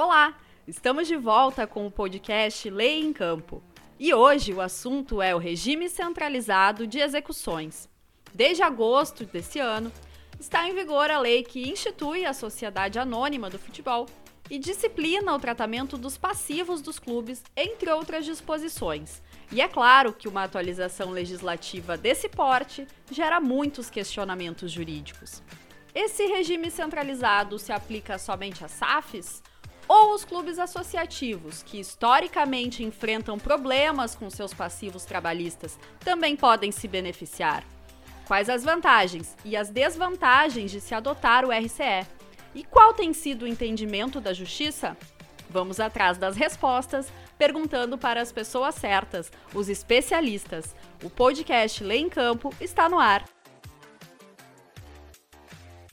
Olá, estamos de volta com o podcast Lei em Campo. E hoje o assunto é o regime centralizado de execuções. Desde agosto desse ano, está em vigor a lei que institui a Sociedade Anônima do Futebol e disciplina o tratamento dos passivos dos clubes, entre outras disposições. E é claro que uma atualização legislativa desse porte gera muitos questionamentos jurídicos. Esse regime centralizado se aplica somente a SAFs? Ou os clubes associativos, que historicamente enfrentam problemas com seus passivos trabalhistas, também podem se beneficiar. Quais as vantagens e as desvantagens de se adotar o RCE? E qual tem sido o entendimento da justiça? Vamos atrás das respostas, perguntando para as pessoas certas, os especialistas. O podcast Lei em Campo está no ar.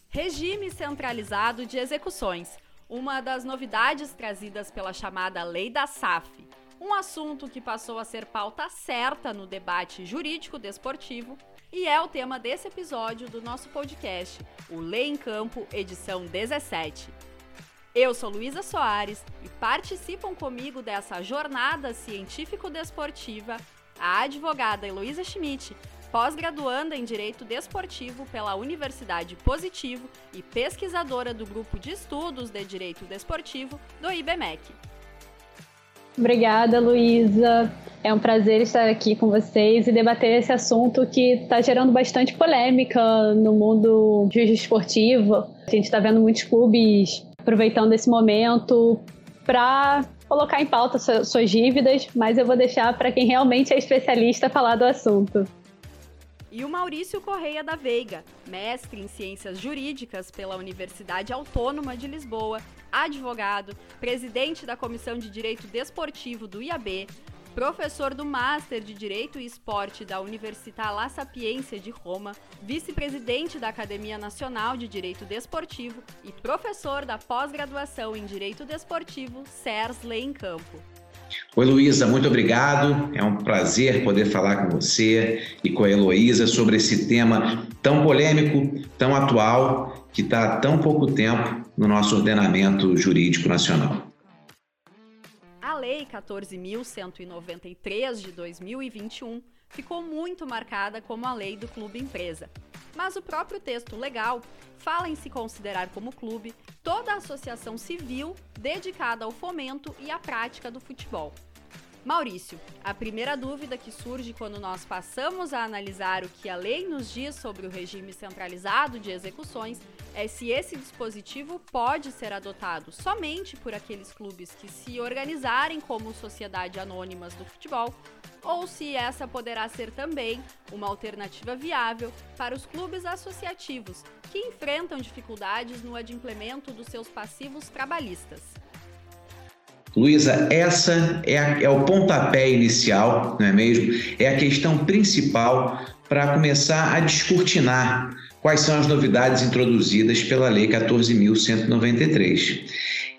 Regime centralizado de execuções uma das novidades trazidas pela chamada Lei da SAF, um assunto que passou a ser pauta certa no debate jurídico desportivo e é o tema desse episódio do nosso podcast, o Lei em Campo, edição 17. Eu sou Luísa Soares e participam comigo dessa jornada científico-desportiva a advogada Heloísa Schmidt, pós-graduanda em Direito Desportivo pela Universidade Positivo e pesquisadora do Grupo de Estudos de Direito Desportivo do IBMEC. Obrigada, Luísa. É um prazer estar aqui com vocês e debater esse assunto que está gerando bastante polêmica no mundo esportivo. A gente está vendo muitos clubes aproveitando esse momento para colocar em pauta suas dívidas, mas eu vou deixar para quem realmente é especialista falar do assunto e o Maurício Correia da Veiga, mestre em Ciências Jurídicas pela Universidade Autônoma de Lisboa, advogado, presidente da Comissão de Direito Desportivo do IAB, professor do Master de Direito e Esporte da Università La Sapienza de Roma, vice-presidente da Academia Nacional de Direito Desportivo e professor da pós-graduação em Direito Desportivo CERS Lei em Campo. Oi, Luísa, muito obrigado. É um prazer poder falar com você e com a Heloísa sobre esse tema tão polêmico, tão atual, que está há tão pouco tempo no nosso ordenamento jurídico nacional. A Lei 14.193 de 2021 ficou muito marcada como a lei do clube empresa. Mas o próprio texto legal fala em se considerar como clube toda a associação civil dedicada ao fomento e à prática do futebol. Maurício, a primeira dúvida que surge quando nós passamos a analisar o que a lei nos diz sobre o regime centralizado de execuções é se esse dispositivo pode ser adotado somente por aqueles clubes que se organizarem como sociedade anônimas do futebol ou se essa poderá ser também uma alternativa viável para os clubes associativos que enfrentam dificuldades no adimplemento dos seus passivos trabalhistas. Luísa, essa é, a, é, o pontapé inicial, não é mesmo? É a questão principal para começar a descortinar quais são as novidades introduzidas pela Lei 14.193.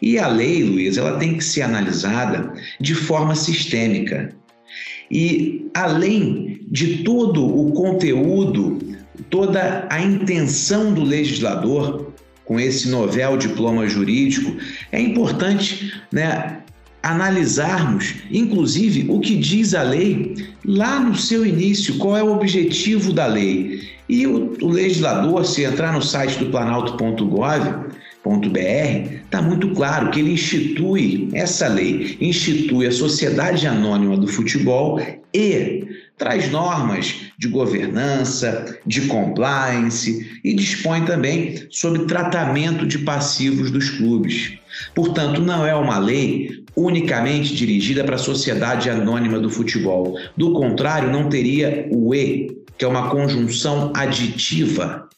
E a lei, Luísa, ela tem que ser analisada de forma sistêmica. E além de todo o conteúdo, toda a intenção do legislador com esse novel diploma jurídico, é importante né, analisarmos, inclusive, o que diz a lei lá no seu início, qual é o objetivo da lei. E o, o legislador, se entrar no site do planalto.gov, br está muito claro que ele institui essa lei, institui a Sociedade Anônima do Futebol e traz normas de governança, de compliance e dispõe também sobre tratamento de passivos dos clubes. Portanto, não é uma lei unicamente dirigida para a Sociedade Anônima do Futebol. Do contrário, não teria o E, que é uma conjunção aditiva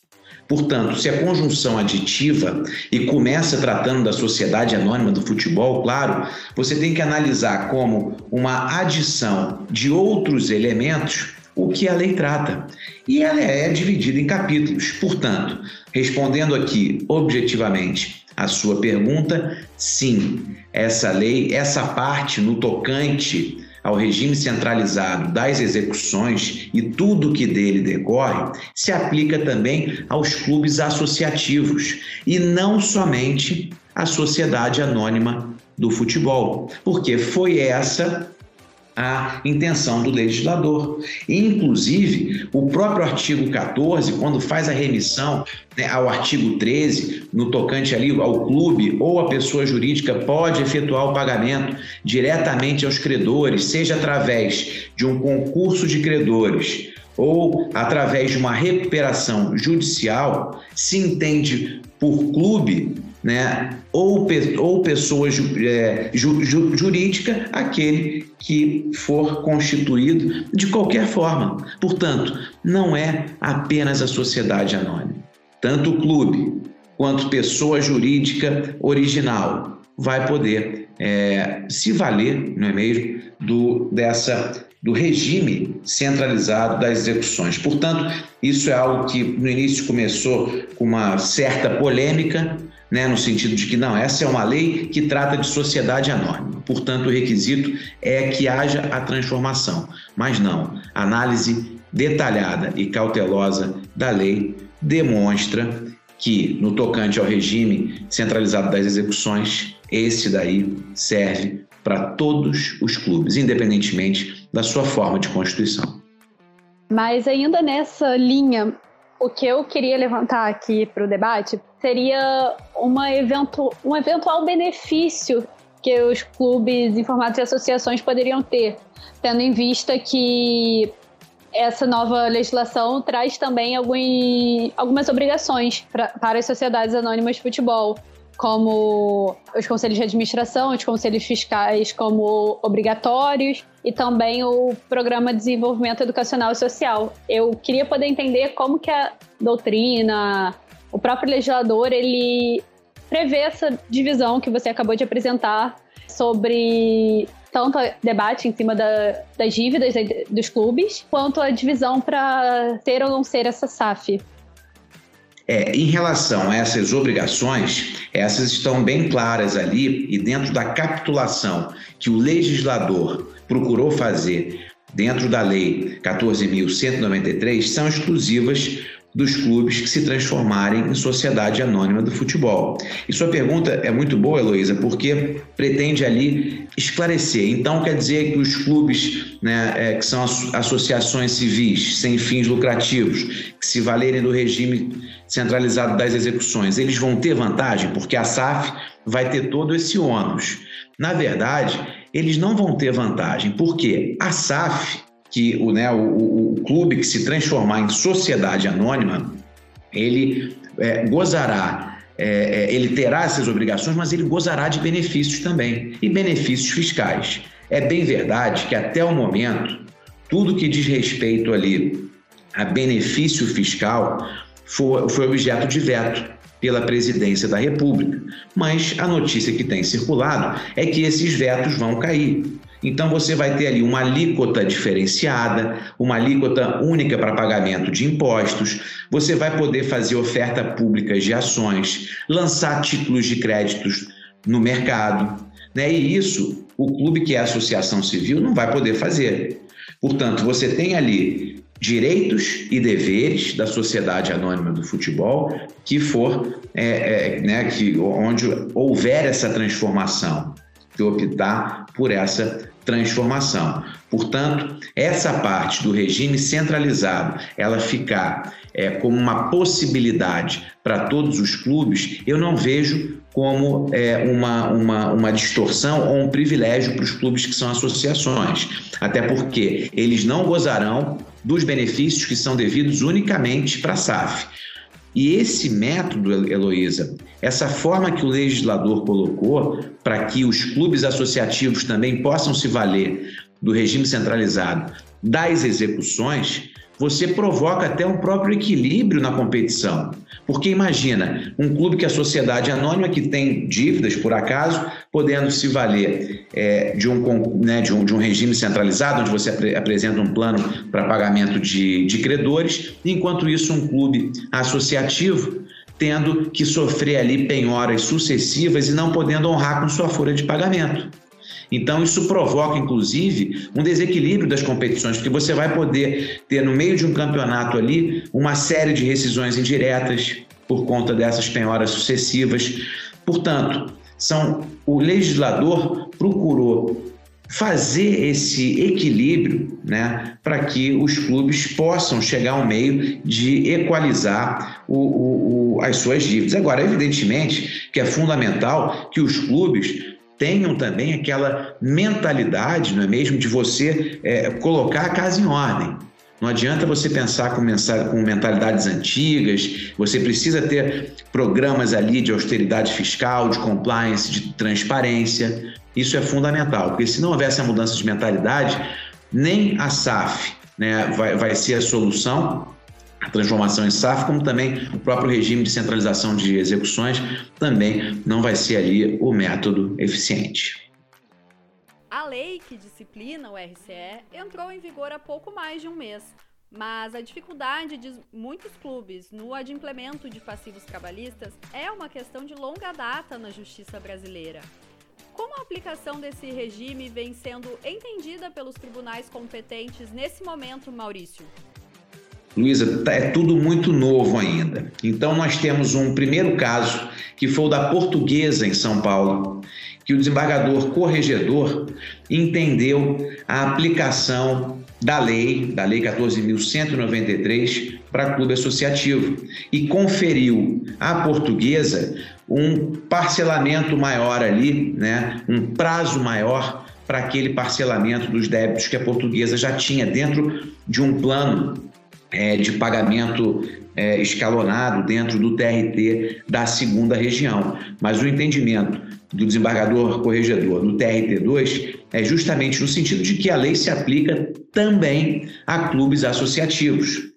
Portanto, se a conjunção aditiva e começa tratando da sociedade anônima do futebol, claro, você tem que analisar como uma adição de outros elementos o que a lei trata. E ela é dividida em capítulos. Portanto, respondendo aqui objetivamente a sua pergunta, sim, essa lei, essa parte no tocante ao regime centralizado das execuções e tudo que dele decorre, se aplica também aos clubes associativos e não somente à sociedade anônima do futebol, porque foi essa a intenção do legislador. Inclusive, o próprio artigo 14, quando faz a remissão né, ao artigo 13, no tocante ali ao clube ou a pessoa jurídica pode efetuar o pagamento diretamente aos credores, seja através de um concurso de credores ou através de uma recuperação judicial, se entende por clube né, ou, ou pessoa é, ju, ju, jurídica, aquele que for constituído de qualquer forma. Portanto, não é apenas a sociedade anônima. Tanto o clube quanto pessoa jurídica original vai poder é, se valer, não é mesmo, do, dessa, do regime centralizado das execuções. Portanto, isso é algo que no início começou com uma certa polêmica, né, no sentido de que não, essa é uma lei que trata de sociedade anônima. Portanto, o requisito é que haja a transformação. Mas não, análise detalhada e cautelosa da lei demonstra que, no tocante ao regime centralizado das execuções, esse daí serve para todos os clubes, independentemente da sua forma de constituição. Mas ainda nessa linha, o que eu queria levantar aqui para o debate seria uma evento, um eventual benefício que os clubes em de associações poderiam ter, tendo em vista que essa nova legislação traz também algum, algumas obrigações pra, para as sociedades anônimas de futebol, como os conselhos de administração, os conselhos fiscais como obrigatórios e também o programa de desenvolvimento educacional e social. Eu queria poder entender como que a doutrina, o próprio legislador, ele prevê essa divisão que você acabou de apresentar sobre tanto debate em cima da, das dívidas dos clubes, quanto a divisão para ter ou não ser essa SAF. É, em relação a essas obrigações, essas estão bem claras ali e dentro da capitulação que o legislador procurou fazer dentro da Lei 14.193 são exclusivas dos clubes que se transformarem em sociedade anônima do futebol. E sua pergunta é muito boa, Heloísa, porque pretende ali esclarecer. Então, quer dizer que os clubes, né, é, que são associações civis sem fins lucrativos, que se valerem do regime centralizado das execuções, eles vão ter vantagem, porque a SAF vai ter todo esse ônus. Na verdade, eles não vão ter vantagem, porque a SAF que o, né, o, o clube que se transformar em sociedade anônima, ele é, gozará, é, é, ele terá essas obrigações, mas ele gozará de benefícios também, e benefícios fiscais. É bem verdade que até o momento, tudo que diz respeito ali a benefício fiscal foi, foi objeto de veto pela presidência da República. Mas a notícia que tem circulado é que esses vetos vão cair. Então você vai ter ali uma alíquota diferenciada, uma alíquota única para pagamento de impostos, você vai poder fazer oferta pública de ações, lançar títulos de créditos no mercado, né? E isso o clube que é associação civil não vai poder fazer. Portanto, você tem ali direitos e deveres da sociedade anônima do futebol que for é, é, né, que onde houver essa transformação que optar por essa transformação. Portanto, essa parte do regime centralizado, ela ficar é, como uma possibilidade para todos os clubes, eu não vejo como é, uma, uma, uma distorção ou um privilégio para os clubes que são associações. Até porque eles não gozarão dos benefícios que são devidos unicamente para a SAF. E esse método, Heloísa, essa forma que o legislador colocou para que os clubes associativos também possam se valer do regime centralizado das execuções, você provoca até um próprio equilíbrio na competição. Porque imagina, um clube que é a sociedade anônima, que tem dívidas, por acaso, podendo se valer é, de, um, né, de, um, de um regime centralizado, onde você ap apresenta um plano para pagamento de, de credores, enquanto isso, um clube associativo tendo que sofrer ali penhoras sucessivas e não podendo honrar com sua folha de pagamento. Então, isso provoca, inclusive, um desequilíbrio das competições, porque você vai poder ter, no meio de um campeonato ali, uma série de rescisões indiretas por conta dessas penhoras sucessivas. Portanto, são o legislador procurou fazer esse equilíbrio né, para que os clubes possam chegar ao meio de equalizar o, o, o, as suas dívidas. Agora, evidentemente que é fundamental que os clubes tenham também aquela mentalidade, não é mesmo, de você é, colocar a casa em ordem. Não adianta você pensar com, com mentalidades antigas, você precisa ter programas ali de austeridade fiscal, de compliance, de transparência. Isso é fundamental, porque se não houver essa mudança de mentalidade, nem a SAF né, vai, vai ser a solução, a transformação em SAF, como também o próprio regime de centralização de execuções também não vai ser ali o método eficiente. A lei que disciplina o RCE entrou em vigor há pouco mais de um mês, mas a dificuldade de muitos clubes no adimplemento de passivos trabalhistas é uma questão de longa data na justiça brasileira. Como a aplicação desse regime vem sendo entendida pelos tribunais competentes nesse momento, Maurício? Luísa, tá, é tudo muito novo ainda. Então, nós temos um primeiro caso, que foi o da Portuguesa em São Paulo, que o desembargador corregedor entendeu a aplicação da lei, da lei 14.193, para clube associativo e conferiu à portuguesa um parcelamento maior ali, né, um prazo maior para aquele parcelamento dos débitos que a portuguesa já tinha dentro de um plano é, de pagamento é, escalonado dentro do TRT da segunda região. Mas o entendimento do desembargador corregedor no TRT2 é justamente no sentido de que a lei se aplica também a clubes associativos.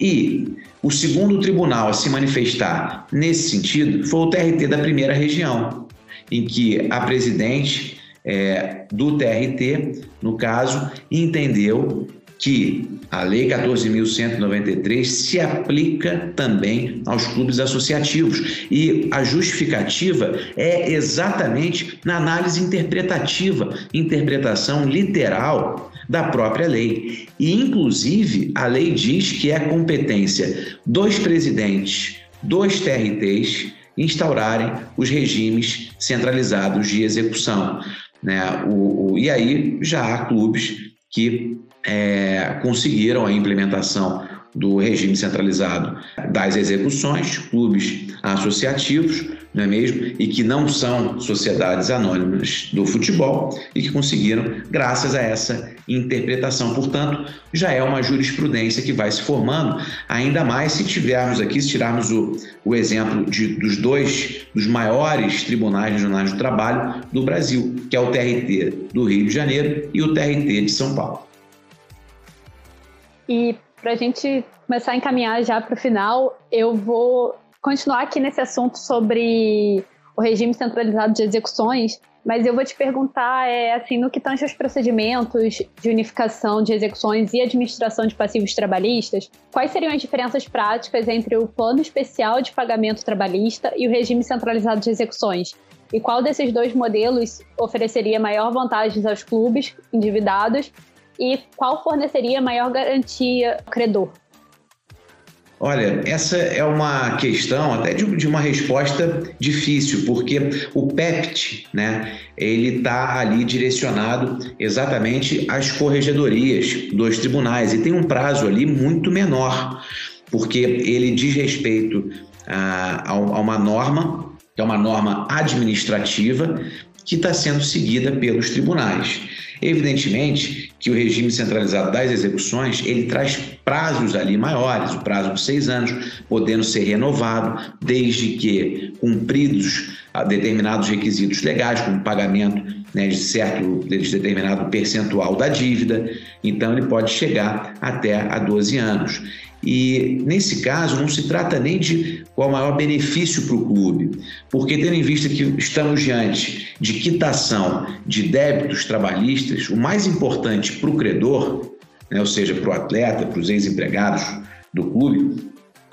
E o segundo tribunal a se manifestar nesse sentido foi o TRT da primeira região, em que a presidente é, do TRT, no caso, entendeu que a Lei 14.193 se aplica também aos clubes associativos e a justificativa é exatamente na análise interpretativa, interpretação literal da própria lei. E, inclusive, a lei diz que é competência dos presidentes dos TRTs instaurarem os regimes centralizados de execução. Né? O, o, e aí já há clubes que é, conseguiram a implementação do regime centralizado das execuções, clubes associativos, não é mesmo? E que não são sociedades anônimas do futebol e que conseguiram, graças a essa interpretação. Portanto, já é uma jurisprudência que vai se formando, ainda mais se tivermos aqui, se tirarmos o, o exemplo de, dos dois dos maiores tribunais regionais do trabalho do Brasil, que é o TRT do Rio de Janeiro e o TRT de São Paulo. E para a gente começar a encaminhar já para o final, eu vou continuar aqui nesse assunto sobre o regime centralizado de execuções, mas eu vou te perguntar, é, assim, no que tange aos procedimentos de unificação de execuções e administração de passivos trabalhistas, quais seriam as diferenças práticas entre o plano especial de pagamento trabalhista e o regime centralizado de execuções? E qual desses dois modelos ofereceria maior vantagens aos clubes endividados e qual forneceria maior garantia ao credor? Olha, essa é uma questão até de, de, uma resposta difícil, porque o PEPT, né, ele está ali direcionado exatamente às corregedorias dos tribunais e tem um prazo ali muito menor, porque ele diz respeito a, a uma norma, que é uma norma administrativa, que está sendo seguida pelos tribunais. Evidentemente que o regime centralizado das execuções ele traz prazos ali maiores, o prazo de seis anos, podendo ser renovado desde que cumpridos determinados requisitos legais, como pagamento né, de certo de determinado percentual da dívida. Então ele pode chegar até a 12 anos. E nesse caso, não se trata nem de qual o maior benefício para o clube, porque, tendo em vista que estamos diante de quitação de débitos trabalhistas, o mais importante para o credor, né, ou seja, para o atleta, para os ex-empregados do clube,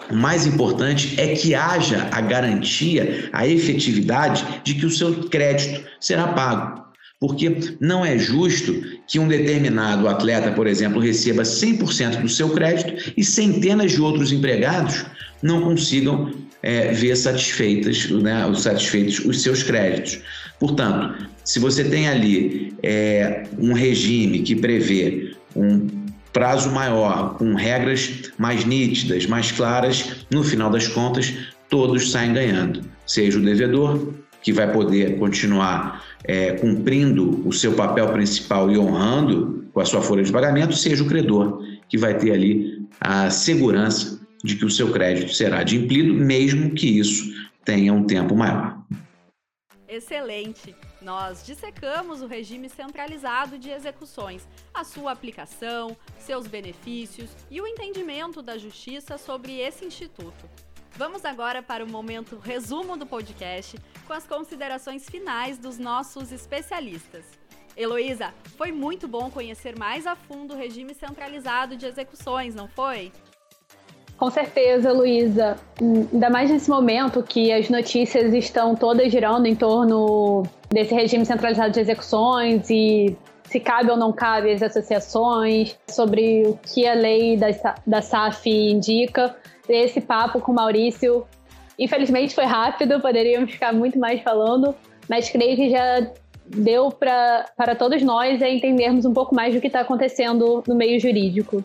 o mais importante é que haja a garantia, a efetividade de que o seu crédito será pago porque não é justo que um determinado atleta, por exemplo, receba 100% do seu crédito e centenas de outros empregados não consigam é, ver satisfeitas, né, satisfeitos os seus créditos. Portanto, se você tem ali é, um regime que prevê um prazo maior, com regras mais nítidas, mais claras, no final das contas, todos saem ganhando. Seja o devedor, que vai poder continuar é, cumprindo o seu papel principal e honrando com a sua folha de pagamento, seja o credor, que vai ter ali a segurança de que o seu crédito será adimplido, mesmo que isso tenha um tempo maior. Excelente! Nós dissecamos o regime centralizado de execuções, a sua aplicação, seus benefícios e o entendimento da justiça sobre esse instituto. Vamos agora para o momento resumo do podcast, com as considerações finais dos nossos especialistas. Heloísa, foi muito bom conhecer mais a fundo o regime centralizado de execuções, não foi? Com certeza, Luísa. Ainda mais nesse momento que as notícias estão todas girando em torno desse regime centralizado de execuções e se cabe ou não cabe às associações, sobre o que a lei da, da SAF indica. Esse papo com o Maurício, infelizmente foi rápido, poderíamos ficar muito mais falando, mas creio que já deu pra, para todos nós entendermos um pouco mais do que está acontecendo no meio jurídico.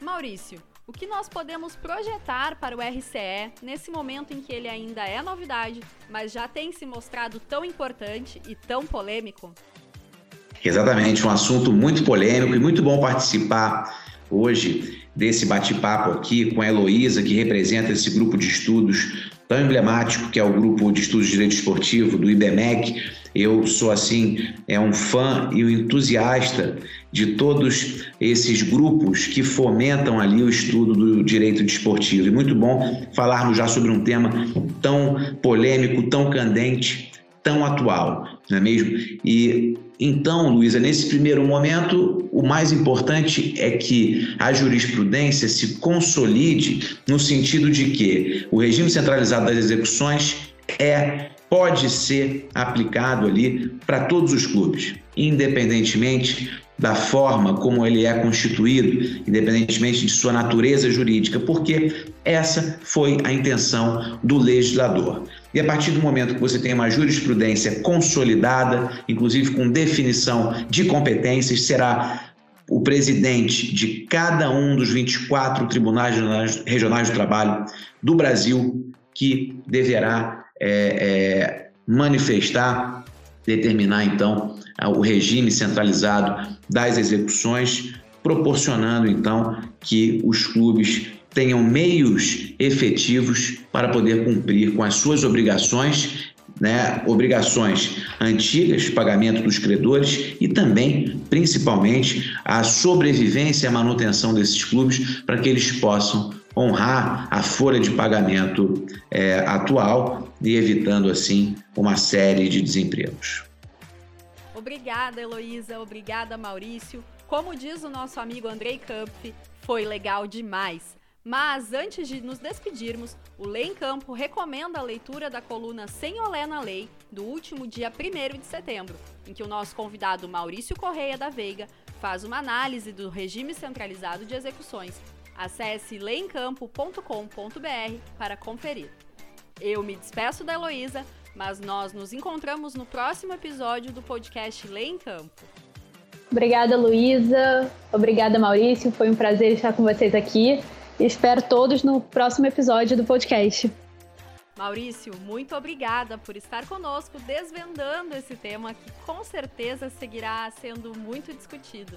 Maurício, o que nós podemos projetar para o RCE nesse momento em que ele ainda é novidade, mas já tem se mostrado tão importante e tão polêmico? Exatamente, um assunto muito polêmico e muito bom participar hoje desse bate-papo aqui com a Heloísa, que representa esse grupo de estudos tão emblemático que é o grupo de estudos de direito esportivo do IBMEC. Eu sou assim, é um fã e um entusiasta de todos esses grupos que fomentam ali o estudo do direito desportivo. E muito bom falarmos já sobre um tema tão polêmico, tão candente, tão atual, não é mesmo? E então, Luísa, nesse primeiro momento, o mais importante é que a jurisprudência se consolide no sentido de que o regime centralizado das execuções é pode ser aplicado ali para todos os clubes, independentemente da forma como ele é constituído, independentemente de sua natureza jurídica, porque essa foi a intenção do legislador. E a partir do momento que você tem uma jurisprudência consolidada, inclusive com definição de competências, será o presidente de cada um dos 24 tribunais regionais do trabalho do Brasil que deverá é, é, manifestar, determinar então o regime centralizado das execuções, proporcionando então que os clubes tenham meios efetivos para poder cumprir com as suas obrigações, né, obrigações antigas, pagamento dos credores e também, principalmente, a sobrevivência e a manutenção desses clubes para que eles possam honrar a folha de pagamento é, atual e evitando assim uma série de desempregos. Obrigada, Heloísa. Obrigada, Maurício. Como diz o nosso amigo Andrei Kampf, foi legal demais. Mas antes de nos despedirmos, o Lei em Campo recomenda a leitura da coluna Sem Olé na Lei, do último dia 1 de setembro, em que o nosso convidado Maurício Correia da Veiga faz uma análise do regime centralizado de execuções. Acesse leemcampo.com.br para conferir. Eu me despeço da Heloísa, mas nós nos encontramos no próximo episódio do podcast Lei em Campo. Obrigada, Luísa. Obrigada, Maurício. Foi um prazer estar com vocês aqui. Espero todos no próximo episódio do podcast. Maurício, muito obrigada por estar conosco desvendando esse tema que com certeza seguirá sendo muito discutido.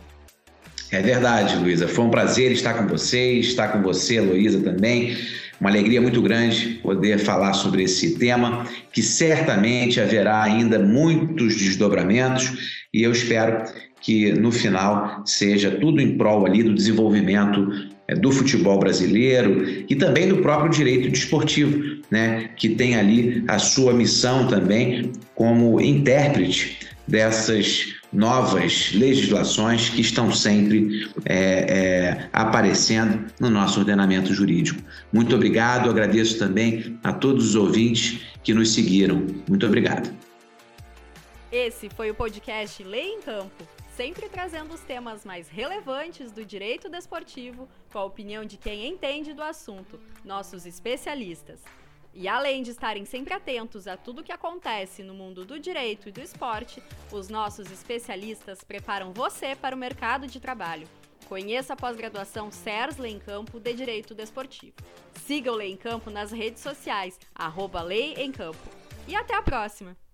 É verdade, Luísa. Foi um prazer estar com vocês, estar com você, Luísa, também. Uma alegria muito grande poder falar sobre esse tema, que certamente haverá ainda muitos desdobramentos, e eu espero que no final seja tudo em prol ali do desenvolvimento do futebol brasileiro e também do próprio direito desportivo, né, que tem ali a sua missão também como intérprete dessas novas legislações que estão sempre é, é, aparecendo no nosso ordenamento jurídico. Muito obrigado, agradeço também a todos os ouvintes que nos seguiram. Muito obrigado. Esse foi o podcast Lei em Campo, sempre trazendo os temas mais relevantes do direito desportivo com a opinião de quem entende do assunto, nossos especialistas. E além de estarem sempre atentos a tudo o que acontece no mundo do direito e do esporte, os nossos especialistas preparam você para o mercado de trabalho. Conheça a pós-graduação CERS Lei em Campo de Direito Desportivo. Siga o Lei em Campo nas redes sociais, arroba Lei em Campo. E até a próxima!